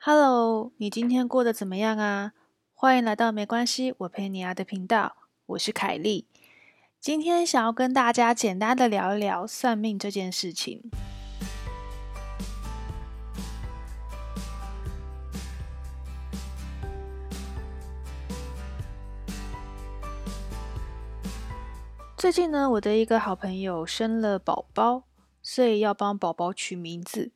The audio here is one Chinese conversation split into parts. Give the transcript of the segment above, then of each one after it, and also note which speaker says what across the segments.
Speaker 1: Hello，你今天过得怎么样啊？欢迎来到没关系，我陪你啊的频道，我是凯莉。今天想要跟大家简单的聊一聊算命这件事情。最近呢，我的一个好朋友生了宝宝，所以要帮宝宝取名字。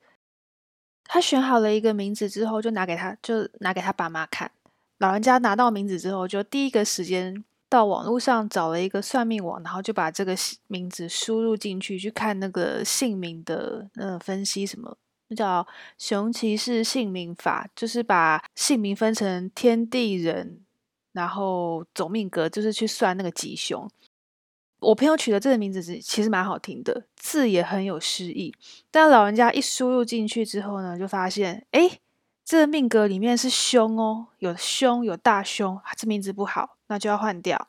Speaker 1: 他选好了一个名字之后，就拿给他，就拿给他爸妈看。老人家拿到名字之后，就第一个时间到网络上找了一个算命网，然后就把这个名字输入进去，去看那个姓名的呃分析什么，那叫熊骑士姓名法，就是把姓名分成天地人，然后走命格，就是去算那个吉凶。我朋友取的这个名字是其实蛮好听的，字也很有诗意。但老人家一输入进去之后呢，就发现，哎，这个命格里面是凶哦，有凶，有大凶，这名字不好，那就要换掉。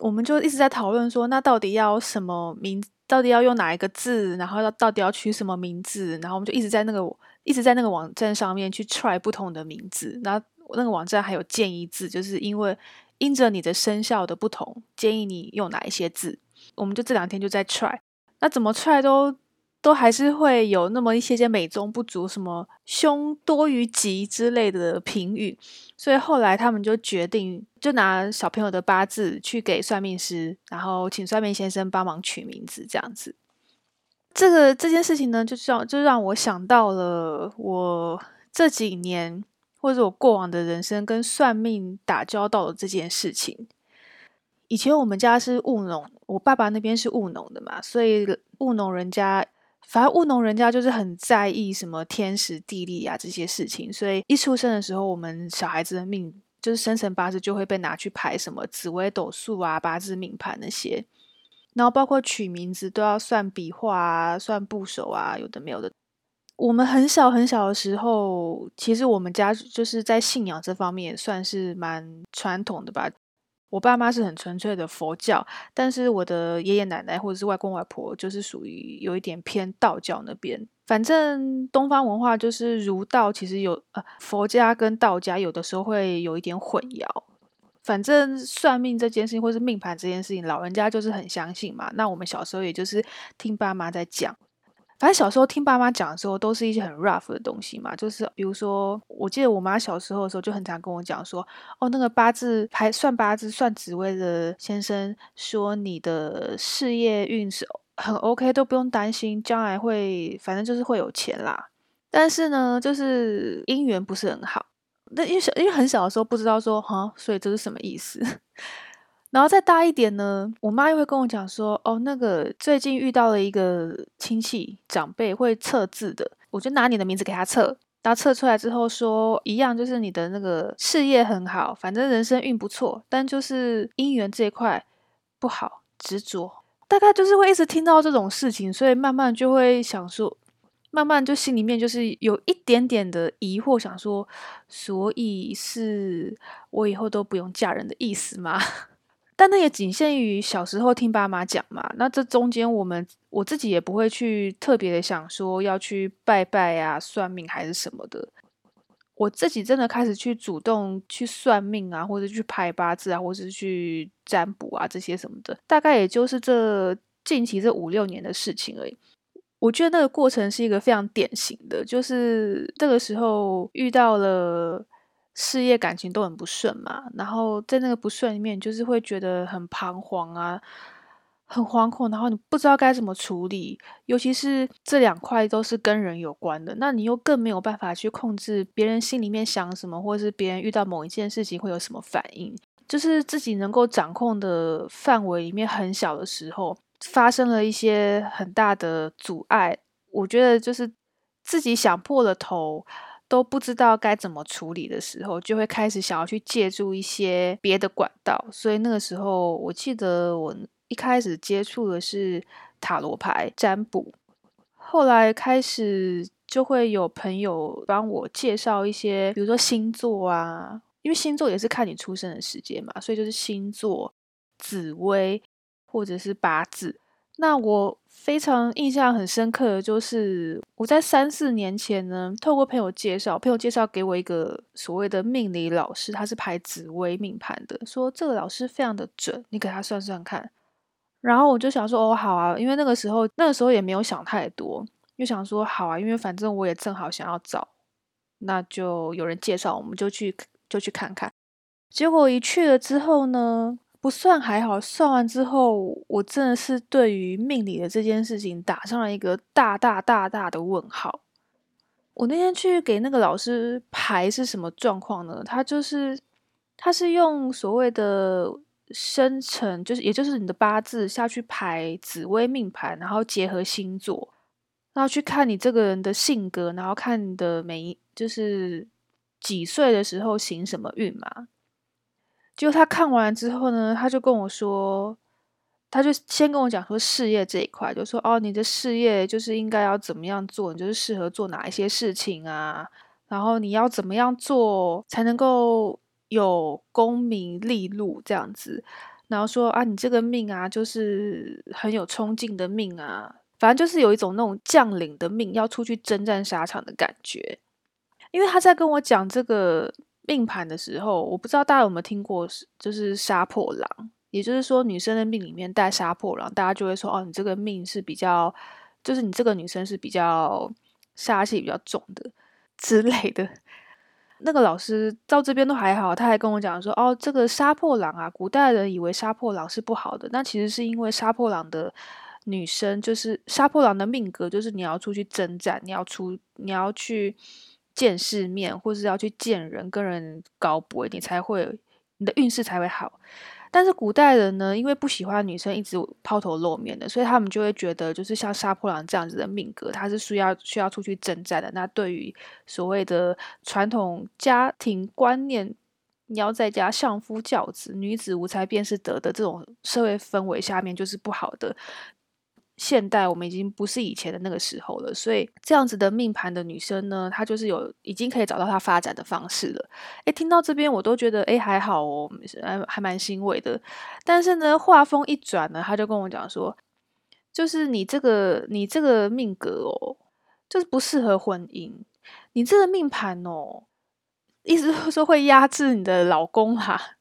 Speaker 1: 我们就一直在讨论说，那到底要什么名？到底要用哪一个字？然后要到底要取什么名字？然后我们就一直在那个一直在那个网站上面去 try 不同的名字。然后那个网站还有建议字，就是因为。因着你的生肖的不同，建议你用哪一些字？我们就这两天就在 try，那怎么 try 都都还是会有那么一些些美中不足，什么凶多于吉之类的评语，所以后来他们就决定，就拿小朋友的八字去给算命师，然后请算命先生帮忙取名字，这样子。这个这件事情呢，就让就让我想到了我这几年。或者我过往的人生跟算命打交道的这件事情，以前我们家是务农，我爸爸那边是务农的嘛，所以务农人家，反正务农人家就是很在意什么天时地利啊这些事情，所以一出生的时候，我们小孩子的命就是生辰八字就会被拿去排什么紫微斗数啊、八字命盘那些，然后包括取名字都要算笔画啊、算部首啊，有的没有的。我们很小很小的时候，其实我们家就是在信仰这方面算是蛮传统的吧。我爸妈是很纯粹的佛教，但是我的爷爷奶奶或者是外公外婆就是属于有一点偏道教那边。反正东方文化就是儒道，其实有呃佛家跟道家有的时候会有一点混淆。反正算命这件事情，或是命盘这件事情，老人家就是很相信嘛。那我们小时候也就是听爸妈在讲。反正小时候听爸妈讲的时候，都是一些很 rough 的东西嘛。就是比如说，我记得我妈小时候的时候就很常跟我讲说：“哦，那个八字排算八字算紫薇的先生说，你的事业运是很 OK，都不用担心，将来会反正就是会有钱啦。但是呢，就是姻缘不是很好。那因为小因为很小的时候不知道说哈，所以这是什么意思？”然后再大一点呢，我妈又会跟我讲说，哦，那个最近遇到了一个亲戚长辈会测字的，我就拿你的名字给他测，然后测出来之后说，一样就是你的那个事业很好，反正人生运不错，但就是姻缘这一块不好，执着，大概就是会一直听到这种事情，所以慢慢就会想说，慢慢就心里面就是有一点点的疑惑，想说，所以是我以后都不用嫁人的意思吗？但那也仅限于小时候听爸妈讲嘛。那这中间，我们我自己也不会去特别的想说要去拜拜啊、算命还是什么的。我自己真的开始去主动去算命啊，或者去排八字啊，或者是去占卜啊这些什么的，大概也就是这近期这五六年的事情而已。我觉得那个过程是一个非常典型的，就是这个时候遇到了。事业感情都很不顺嘛，然后在那个不顺里面，就是会觉得很彷徨啊，很惶恐，然后你不知道该怎么处理，尤其是这两块都是跟人有关的，那你又更没有办法去控制别人心里面想什么，或者是别人遇到某一件事情会有什么反应，就是自己能够掌控的范围里面很小的时候，发生了一些很大的阻碍，我觉得就是自己想破了头。都不知道该怎么处理的时候，就会开始想要去借助一些别的管道。所以那个时候，我记得我一开始接触的是塔罗牌占卜，后来开始就会有朋友帮我介绍一些，比如说星座啊，因为星座也是看你出生的时间嘛，所以就是星座、紫薇或者是八字。那我非常印象很深刻的就是，我在三四年前呢，透过朋友介绍，朋友介绍给我一个所谓的命理老师，他是排紫微命盘的，说这个老师非常的准，你给他算算看。然后我就想说，哦，好啊，因为那个时候那个时候也没有想太多，又想说好啊，因为反正我也正好想要找，那就有人介绍，我们就去就去看看。结果一去了之后呢？不算还好，算完之后，我真的是对于命理的这件事情打上了一个大大大大的问号。我那天去给那个老师排是什么状况呢？他就是他是用所谓的生辰，就是也就是你的八字下去排紫微命盘，然后结合星座，然后去看你这个人的性格，然后看你的每一就是几岁的时候行什么运嘛。就他看完之后呢，他就跟我说，他就先跟我讲说事业这一块，就说哦，你的事业就是应该要怎么样做，你就是适合做哪一些事情啊，然后你要怎么样做才能够有功名利禄这样子，然后说啊，你这个命啊，就是很有冲劲的命啊，反正就是有一种那种将领的命，要出去征战沙场的感觉，因为他在跟我讲这个。命盘的时候，我不知道大家有没有听过，就是杀破狼，也就是说女生的命里面带杀破狼，大家就会说哦，你这个命是比较，就是你这个女生是比较杀气比较重的之类的。那个老师到这边都还好，他还跟我讲说哦，这个杀破狼啊，古代人以为杀破狼是不好的，那其实是因为杀破狼的女生就是杀破狼的命格，就是你要出去征战，你要出，你要去。见世面，或是要去见人，跟人高博，你才会你的运势才会好。但是古代人呢，因为不喜欢女生一直抛头露面的，所以他们就会觉得，就是像杀破狼这样子的命格，他是需要需要出去征战的。那对于所谓的传统家庭观念，你要在家相夫教子，女子无才便是德的这种社会氛围下面，就是不好的。现代我们已经不是以前的那个时候了，所以这样子的命盘的女生呢，她就是有已经可以找到她发展的方式了。诶，听到这边我都觉得诶还好哦，还还蛮欣慰的。但是呢，话锋一转呢，他就跟我讲说，就是你这个你这个命格哦，就是不适合婚姻。你这个命盘哦，意思是说会压制你的老公哈。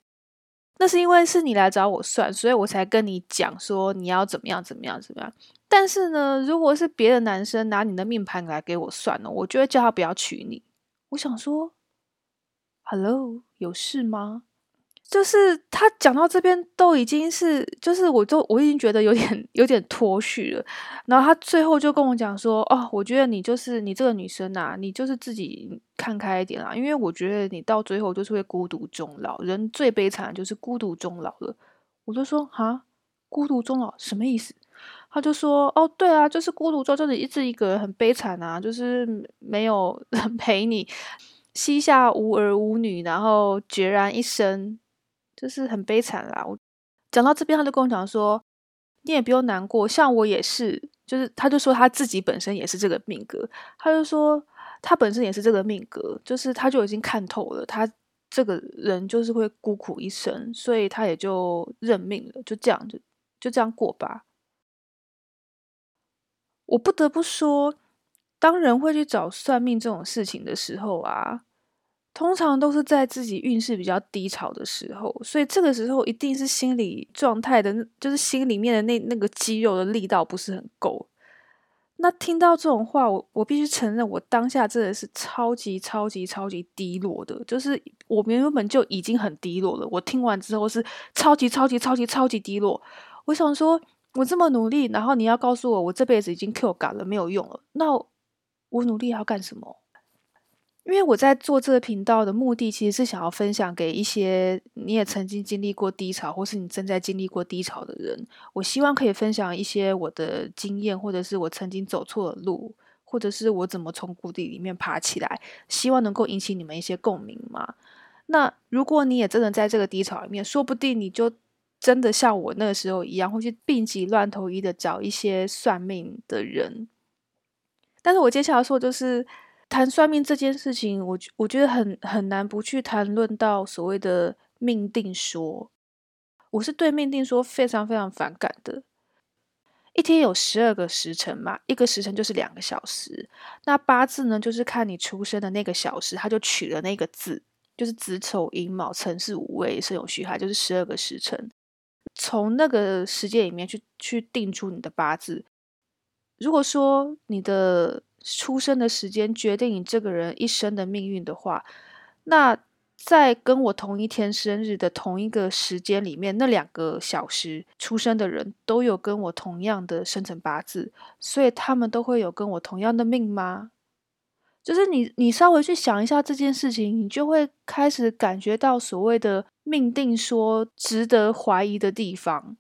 Speaker 1: 那是因为是你来找我算，所以我才跟你讲说你要怎么样怎么样怎么样。但是呢，如果是别的男生拿你的命盘来给我算呢，我就会叫他不要娶你。我想说，Hello，有事吗？就是他讲到这边都已经是，就是我都我已经觉得有点 有点脱序了。然后他最后就跟我讲说：“哦，我觉得你就是你这个女生啊，你就是自己看开一点啦，因为我觉得你到最后就是会孤独终老。人最悲惨就是孤独终老了。”我就说：“哈，孤独终老什么意思？”他就说：“哦，对啊，就是孤独终，就是一直一个人很悲惨啊，就是没有人 陪你，膝下无儿无女，然后孑然一身。”就是很悲惨啦。我讲到这边，他就跟我讲说：“你也不用难过，像我也是。”就是他就说他自己本身也是这个命格，他就说他本身也是这个命格，就是他就已经看透了，他这个人就是会孤苦一生，所以他也就认命了，就这样就就这样过吧。我不得不说，当人会去找算命这种事情的时候啊。通常都是在自己运势比较低潮的时候，所以这个时候一定是心理状态的，就是心里面的那那个肌肉的力道不是很够。那听到这种话，我我必须承认，我当下真的是超级超级超级低落的，就是我原本就已经很低落了，我听完之后是超级超级超级超级低落。我想说，我这么努力，然后你要告诉我，我这辈子已经 Q 感了，没有用了，那我努力要干什么？因为我在做这个频道的目的，其实是想要分享给一些你也曾经经历过低潮，或是你正在经历过低潮的人。我希望可以分享一些我的经验，或者是我曾经走错的路，或者是我怎么从谷底里面爬起来，希望能够引起你们一些共鸣嘛。那如果你也真的在这个低潮里面，说不定你就真的像我那个时候一样，会去病急乱投医的找一些算命的人。但是我接下来说就是。谈算命这件事情，我我觉得很很难不去谈论到所谓的命定说。我是对命定说非常非常反感的，一天有十二个时辰嘛，一个时辰就是两个小时。那八字呢，就是看你出生的那个小时，他就取了那个字，就是子丑寅卯辰巳午未申酉戌亥，就是十二个时辰。从那个时间里面去去定出你的八字。如果说你的出生的时间决定你这个人一生的命运的话，那在跟我同一天生日的同一个时间里面，那两个小时出生的人都有跟我同样的生辰八字，所以他们都会有跟我同样的命吗？就是你，你稍微去想一下这件事情，你就会开始感觉到所谓的命定说值得怀疑的地方。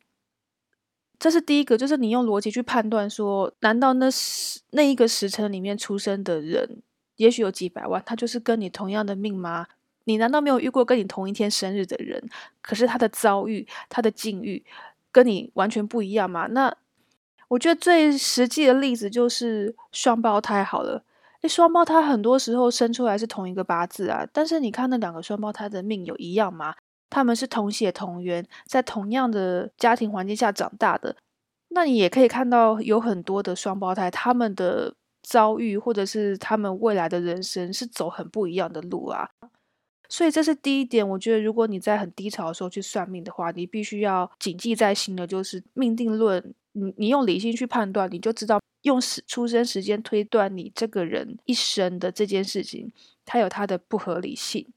Speaker 1: 这是第一个，就是你用逻辑去判断说，难道那时那一个时辰里面出生的人，也许有几百万，他就是跟你同样的命吗？你难道没有遇过跟你同一天生日的人，可是他的遭遇、他的境遇跟你完全不一样吗？那我觉得最实际的例子就是双胞胎好了。诶，双胞胎很多时候生出来是同一个八字啊，但是你看那两个双胞胎的命有一样吗？他们是同血同源，在同样的家庭环境下长大的，那你也可以看到有很多的双胞胎，他们的遭遇或者是他们未来的人生是走很不一样的路啊。所以这是第一点，我觉得如果你在很低潮的时候去算命的话，你必须要谨记在心的，就是命定论。你你用理性去判断，你就知道用时出生时间推断你这个人一生的这件事情，它有它的不合理性。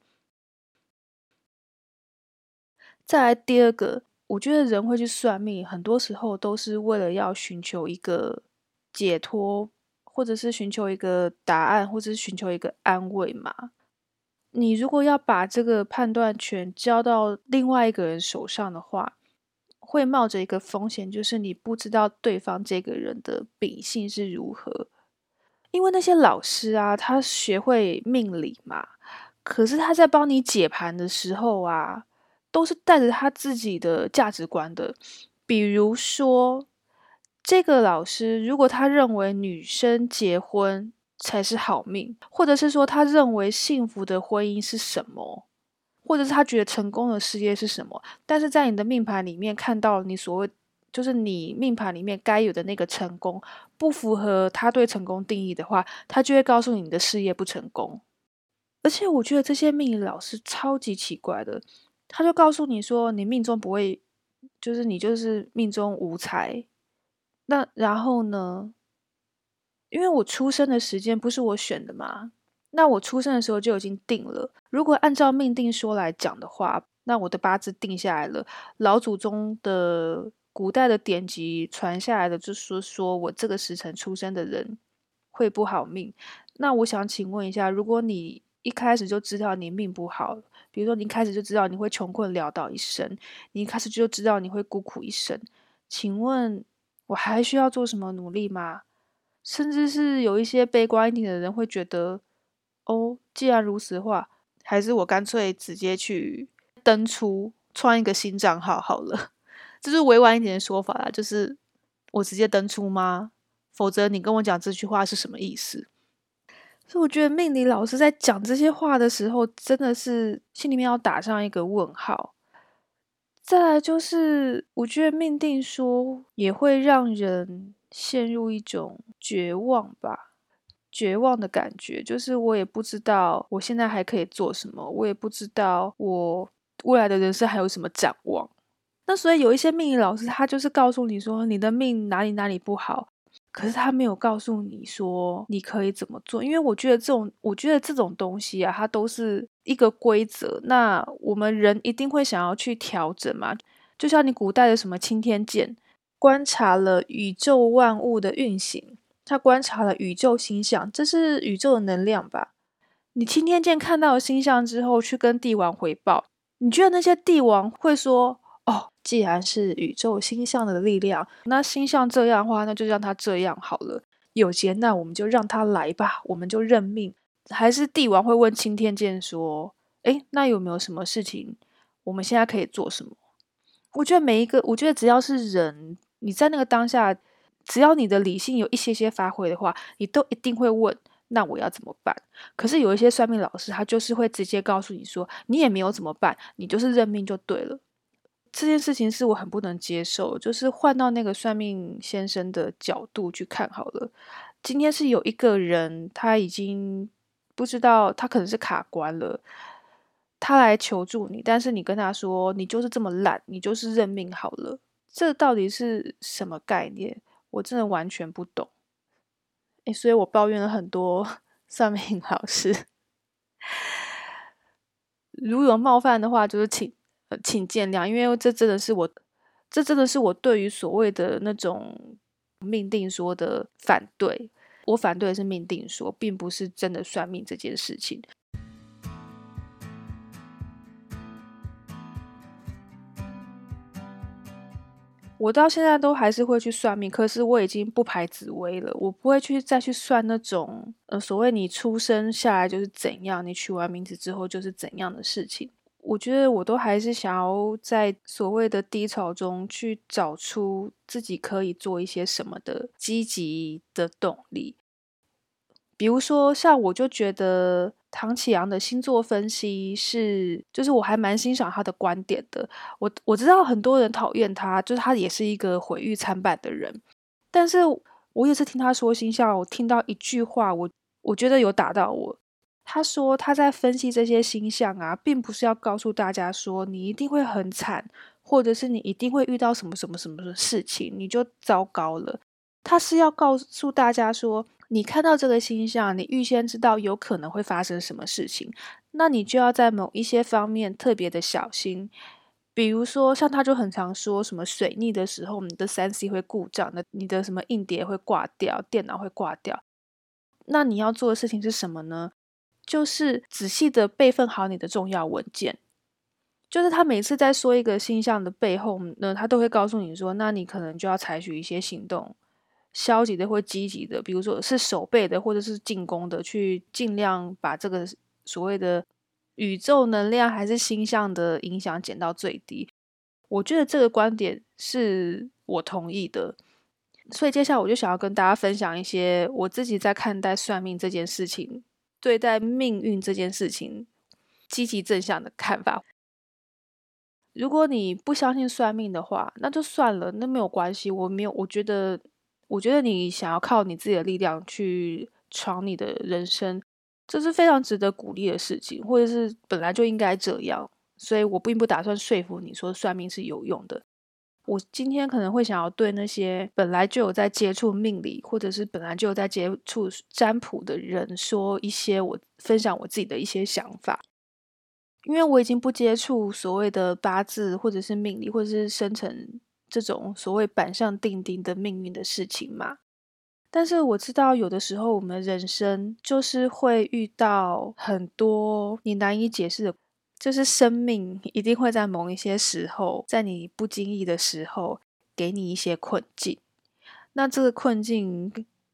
Speaker 1: 再来第二个，我觉得人会去算命，很多时候都是为了要寻求一个解脱，或者是寻求一个答案，或者是寻求一个安慰嘛。你如果要把这个判断权交到另外一个人手上的话，会冒着一个风险，就是你不知道对方这个人的秉性是如何。因为那些老师啊，他学会命理嘛，可是他在帮你解盘的时候啊，都是带着他自己的价值观的。比如说，这个老师如果他认为女生结婚，才是好命，或者是说他认为幸福的婚姻是什么，或者是他觉得成功的事业是什么？但是在你的命盘里面看到你所谓就是你命盘里面该有的那个成功不符合他对成功定义的话，他就会告诉你你的事业不成功。而且我觉得这些命理老师超级奇怪的，他就告诉你说你命中不会，就是你就是命中无财。那然后呢？因为我出生的时间不是我选的嘛，那我出生的时候就已经定了。如果按照命定说来讲的话，那我的八字定下来了，老祖宗的古代的典籍传下来的，就说说我这个时辰出生的人会不好命。那我想请问一下，如果你一开始就知道你命不好，比如说你一开始就知道你会穷困潦倒一生，你一开始就知道你会孤苦一生，请问我还需要做什么努力吗？甚至是有一些悲观一点的人会觉得，哦，既然如此的话，还是我干脆直接去登出创一个新账号好了。这是委婉一点的说法啦，就是我直接登出吗？否则你跟我讲这句话是什么意思？所以我觉得命理老师在讲这些话的时候，真的是心里面要打上一个问号。再来就是，我觉得命定说也会让人。陷入一种绝望吧，绝望的感觉，就是我也不知道我现在还可以做什么，我也不知道我未来的人生还有什么展望。那所以有一些命理老师，他就是告诉你说你的命哪里哪里不好，可是他没有告诉你说你可以怎么做。因为我觉得这种，我觉得这种东西啊，它都是一个规则，那我们人一定会想要去调整嘛。就像你古代的什么青天剑。观察了宇宙万物的运行，他观察了宇宙星象，这是宇宙的能量吧？你青天剑看到星象之后，去跟帝王回报，你觉得那些帝王会说：“，既然是宇宙星象的力量，那星象这样的话，那就让他这样好了。有劫那我们就让他来吧，我们就认命。”还是帝王会问青天剑说：“诶，那有没有什么事情，我们现在可以做什么？”我觉得每一个，我觉得只要是人。你在那个当下，只要你的理性有一些些发挥的话，你都一定会问：那我要怎么办？可是有一些算命老师，他就是会直接告诉你说：你也没有怎么办，你就是认命就对了。这件事情是我很不能接受，就是换到那个算命先生的角度去看好了。今天是有一个人，他已经不知道，他可能是卡关了，他来求助你，但是你跟他说，你就是这么懒，你就是认命好了，这到底是什么概念？我真的完全不懂。诶，所以我抱怨了很多 算命老师，如有冒犯的话，就是请。呃，请见谅，因为这真的是我，这真的是我对于所谓的那种命定说的反对。我反对的是命定说，并不是真的算命这件事情。我到现在都还是会去算命，可是我已经不排紫薇了，我不会去再去算那种呃所谓你出生下来就是怎样，你取完名字之后就是怎样的事情。我觉得我都还是想要在所谓的低潮中去找出自己可以做一些什么的积极的动力。比如说，像我就觉得唐启阳的星座分析是，就是我还蛮欣赏他的观点的。我我知道很多人讨厌他，就是他也是一个毁誉参半的人。但是我也是听他说星象，我听到一句话，我我觉得有打到我。他说他在分析这些星象啊，并不是要告诉大家说你一定会很惨，或者是你一定会遇到什么什么什么的事情，你就糟糕了。他是要告诉大家说，你看到这个星象，你预先知道有可能会发生什么事情，那你就要在某一些方面特别的小心。比如说，像他就很常说什么水逆的时候，你的三 C 会故障，那你的什么硬碟会挂掉，电脑会挂掉。那你要做的事情是什么呢？就是仔细的备份好你的重要文件。就是他每次在说一个星象的背后呢，他都会告诉你说，那你可能就要采取一些行动，消极的或积极的，比如说是守备的或者是进攻的，去尽量把这个所谓的宇宙能量还是星象的影响减到最低。我觉得这个观点是我同意的，所以接下来我就想要跟大家分享一些我自己在看待算命这件事情。对待命运这件事情，积极正向的看法。如果你不相信算命的话，那就算了，那没有关系。我没有，我觉得，我觉得你想要靠你自己的力量去闯你的人生，这是非常值得鼓励的事情，或者是本来就应该这样。所以我并不打算说服你说算命是有用的。我今天可能会想要对那些本来就有在接触命理，或者是本来就有在接触占卜的人说一些我分享我自己的一些想法，因为我已经不接触所谓的八字，或者是命理，或者是生成这种所谓板上钉钉的命运的事情嘛。但是我知道有的时候我们人生就是会遇到很多你难以解释的。就是生命一定会在某一些时候，在你不经意的时候，给你一些困境。那这个困境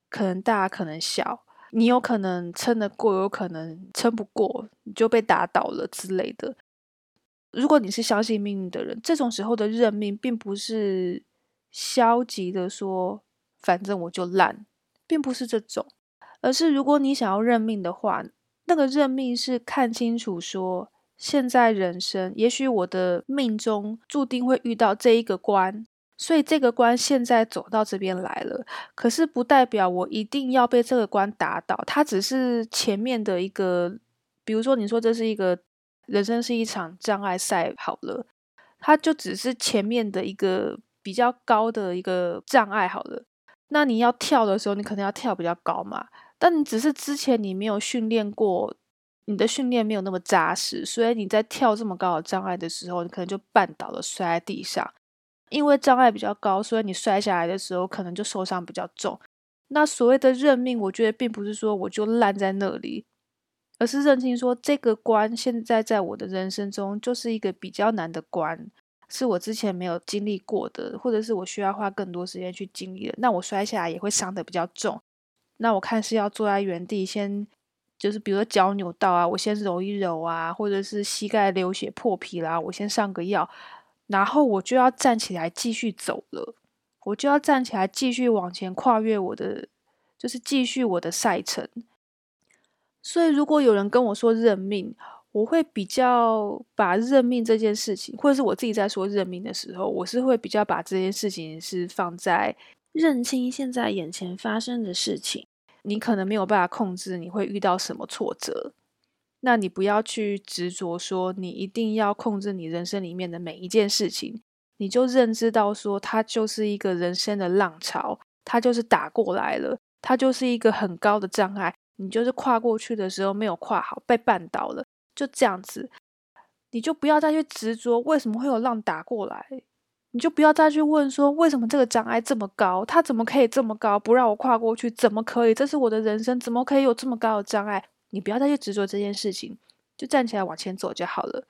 Speaker 1: 可能大，可能小，你有可能撑得过，有可能撑不过，你就被打倒了之类的。如果你是相信命运的人，这种时候的认命，并不是消极的说，反正我就烂，并不是这种，而是如果你想要认命的话，那个认命是看清楚说。现在人生，也许我的命中注定会遇到这一个关，所以这个关现在走到这边来了。可是不代表我一定要被这个关打倒，它只是前面的一个，比如说你说这是一个人生是一场障碍赛，好了，它就只是前面的一个比较高的一个障碍，好了。那你要跳的时候，你可能要跳比较高嘛，但你只是之前你没有训练过。你的训练没有那么扎实，所以你在跳这么高的障碍的时候，你可能就绊倒了，摔在地上。因为障碍比较高，所以你摔下来的时候可能就受伤比较重。那所谓的认命，我觉得并不是说我就烂在那里，而是认清说这个关现在在我的人生中就是一个比较难的关，是我之前没有经历过的，或者是我需要花更多时间去经历的。那我摔下来也会伤的比较重。那我看是要坐在原地先。就是比如说脚扭到啊，我先揉一揉啊，或者是膝盖流血破皮啦，我先上个药，然后我就要站起来继续走了，我就要站起来继续往前跨越我的，就是继续我的赛程。所以如果有人跟我说认命，我会比较把认命这件事情，或者是我自己在说认命的时候，我是会比较把这件事情是放在认清现在眼前发生的事情。你可能没有办法控制你会遇到什么挫折，那你不要去执着说你一定要控制你人生里面的每一件事情，你就认知到说它就是一个人生的浪潮，它就是打过来了，它就是一个很高的障碍，你就是跨过去的时候没有跨好，被绊倒了。就这样子，你就不要再去执着为什么会有浪打过来，你就不要再去问说为什么这个障碍这么高，它怎么可以这么高，不让我跨过去？怎么可以？这是我的人生，怎么可以有这么高的障碍？你不要再去执着这件事情，就站起来往前走就好了。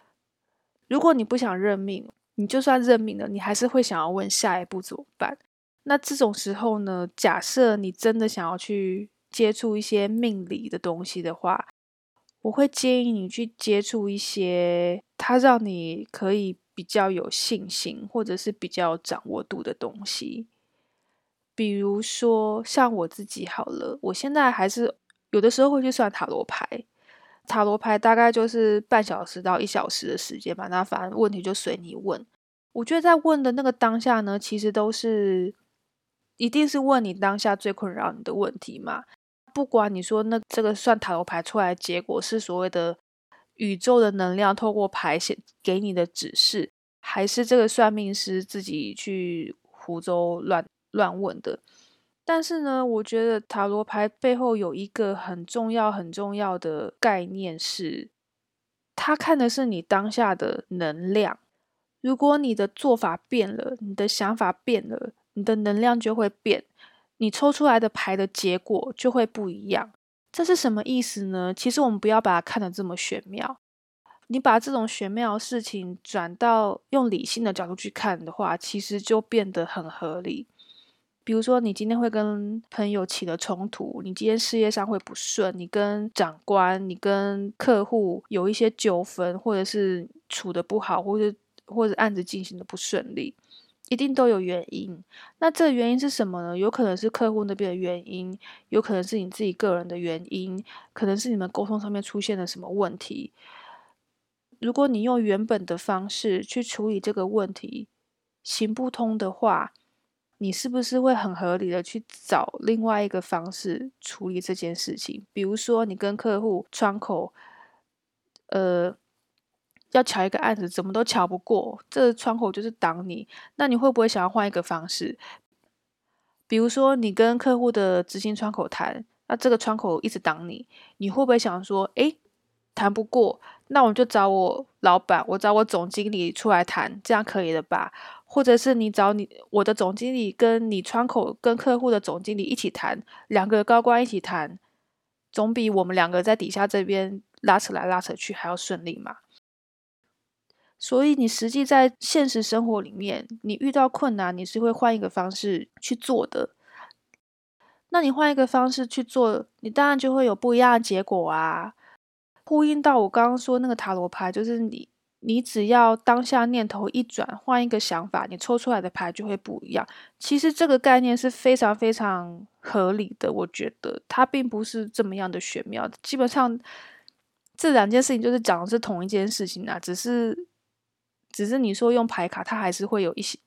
Speaker 1: 如果你不想认命，你就算认命了，你还是会想要问下一步怎么办？那这种时候呢？假设你真的想要去接触一些命理的东西的话。我会建议你去接触一些它让你可以比较有信心，或者是比较掌握度的东西。比如说像我自己好了，我现在还是有的时候会去算塔罗牌。塔罗牌大概就是半小时到一小时的时间吧，那反正问题就随你问。我觉得在问的那个当下呢，其实都是一定是问你当下最困扰你的问题嘛。不管你说那这个算塔罗牌出来结果是所谓的宇宙的能量透过牌写给你的指示，还是这个算命师自己去胡诌乱乱问的？但是呢，我觉得塔罗牌背后有一个很重要很重要的概念是，他看的是你当下的能量。如果你的做法变了，你的想法变了，你的能量就会变。你抽出来的牌的结果就会不一样，这是什么意思呢？其实我们不要把它看得这么玄妙。你把这种玄妙的事情转到用理性的角度去看的话，其实就变得很合理。比如说，你今天会跟朋友起了冲突，你今天事业上会不顺，你跟长官、你跟客户有一些纠纷，或者是处的不好，或者或者案子进行的不顺利。一定都有原因，那这个原因是什么呢？有可能是客户那边的原因，有可能是你自己个人的原因，可能是你们沟通上面出现了什么问题。如果你用原本的方式去处理这个问题行不通的话，你是不是会很合理的去找另外一个方式处理这件事情？比如说，你跟客户窗口，呃。要瞧一个案子，怎么都瞧不过，这窗口就是挡你。那你会不会想要换一个方式？比如说，你跟客户的执行窗口谈，那这个窗口一直挡你，你会不会想说，诶，谈不过，那我就找我老板，我找我总经理出来谈，这样可以了吧？或者是你找你我的总经理跟你窗口跟客户的总经理一起谈，两个高官一起谈，总比我们两个在底下这边拉扯来拉扯去还要顺利嘛？所以，你实际在现实生活里面，你遇到困难，你是会换一个方式去做的。那你换一个方式去做，你当然就会有不一样的结果啊。呼应到我刚刚说那个塔罗牌，就是你，你只要当下念头一转，换一个想法，你抽出来的牌就会不一样。其实这个概念是非常非常合理的，我觉得它并不是这么样的玄妙。基本上这两件事情就是讲的是同一件事情啊，只是。只是你说用牌卡，它还是会有一些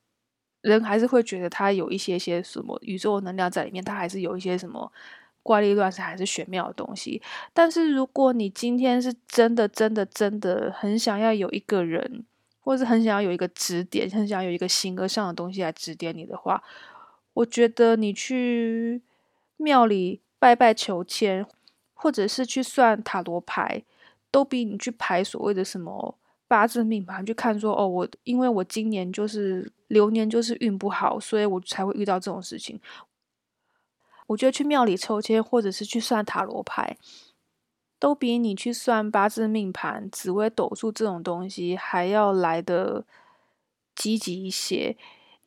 Speaker 1: 人还是会觉得它有一些些什么宇宙能量在里面，它还是有一些什么怪力乱神还是玄妙的东西。但是如果你今天是真的真的真的很想要有一个人，或是很想要有一个指点，很想要有一个形而上的东西来指点你的话，我觉得你去庙里拜拜求签，或者是去算塔罗牌，都比你去排所谓的什么。八字命盘去看，说哦，我因为我今年就是流年就是运不好，所以我才会遇到这种事情。我觉得去庙里抽签，或者是去算塔罗牌，都比你去算八字命盘、紫微斗数这种东西还要来的积极一些。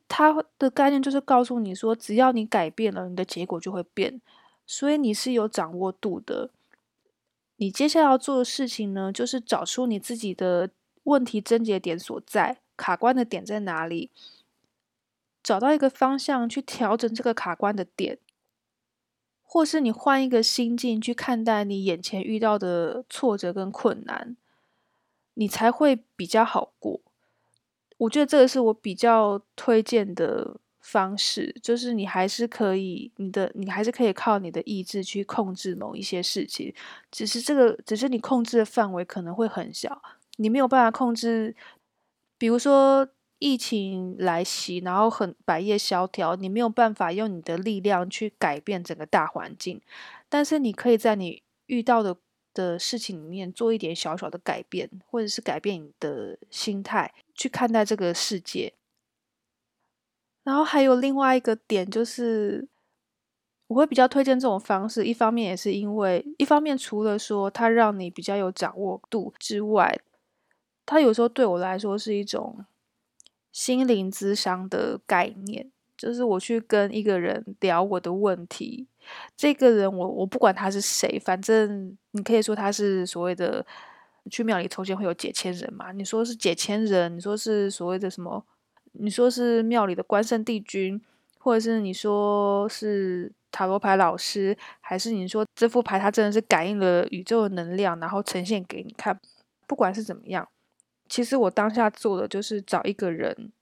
Speaker 1: 它的概念就是告诉你说，只要你改变了，你的结果就会变，所以你是有掌握度的。你接下来要做的事情呢，就是找出你自己的。问题症结点所在，卡关的点在哪里？找到一个方向去调整这个卡关的点，或是你换一个心境去看待你眼前遇到的挫折跟困难。你才会比较好过。我觉得这个是我比较推荐的方式，就是你还是可以，你的你还是可以靠你的意志去控制某一些事情，只是这个只是你控制的范围可能会很小，你没有办法控制，比如说疫情来袭，然后很百业萧条，你没有办法用你的力量去改变整个大环境，但是你可以在你遇到的。的事情里面做一点小小的改变，或者是改变你的心态去看待这个世界。然后还有另外一个点就是，我会比较推荐这种方式。一方面也是因为，一方面除了说它让你比较有掌握度之外，它有时候对我来说是一种心灵智商的概念。就是我去跟一个人聊我的问题，这个人我我不管他是谁，反正你可以说他是所谓的去庙里抽签会有解签人嘛？你说是解签人，你说是所谓的什么？你说是庙里的关圣帝君，或者是你说是塔罗牌老师，还是你说这副牌它真的是感应了宇宙的能量，然后呈现给你看？不管是怎么样，其实我当下做的就是找一个人，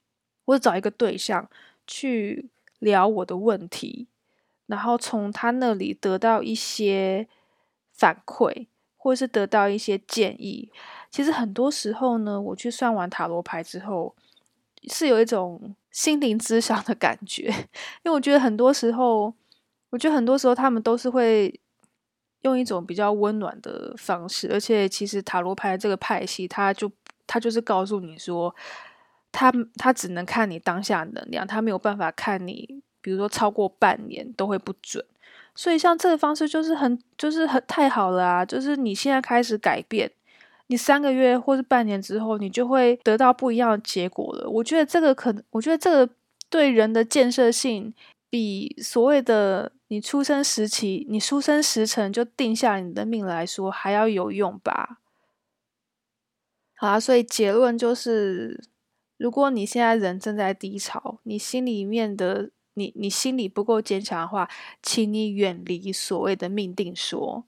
Speaker 1: 或者找一个对象。去聊我的问题，然后从他那里得到一些反馈，或是得到一些建议。其实很多时候呢，我去算完塔罗牌之后，是有一种心灵之上的感觉，因为我觉得很多时候，我觉得很多时候他们都是会用一种比较温暖的方式，而且其实塔罗牌这个派系，它就他就是告诉你说。他他只能看你当下能量，他没有办法看你，比如说超过半年都会不准。所以像这个方式就是很就是很太好了啊！就是你现在开始改变，你三个月或是半年之后，你就会得到不一样的结果了。我觉得这个可能，我觉得这个对人的建设性，比所谓的你出生时期、你出生时辰就定下你的命来说还要有用吧。好啊，所以结论就是。如果你现在人正在低潮，你心里面的你，你心里不够坚强的话，请你远离所谓的命定说，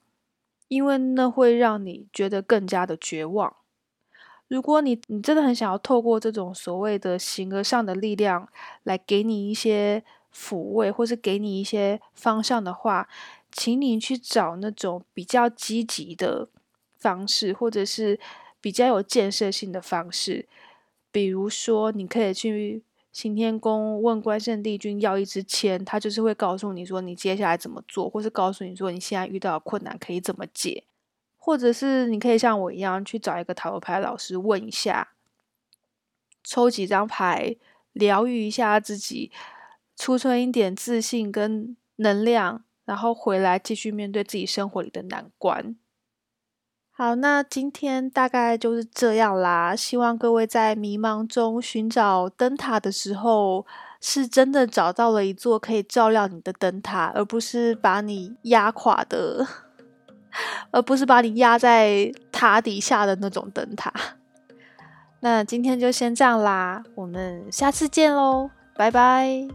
Speaker 1: 因为那会让你觉得更加的绝望。如果你你真的很想要透过这种所谓的形而上的力量来给你一些抚慰，或是给你一些方向的话，请你去找那种比较积极的方式，或者是比较有建设性的方式。比如说，你可以去行天宫问关圣帝君要一支签，他就是会告诉你说你接下来怎么做，或是告诉你说你现在遇到的困难可以怎么解，或者是你可以像我一样去找一个塔罗牌老师问一下，抽几张牌疗愈一下自己，储存一点自信跟能量，然后回来继续面对自己生活里的难关。好，那今天大概就是这样啦。希望各位在迷茫中寻找灯塔的时候，是真的找到了一座可以照亮你的灯塔，而不是把你压垮的，而不是把你压在塔底下的那种灯塔。那今天就先这样啦，我们下次见喽，拜拜。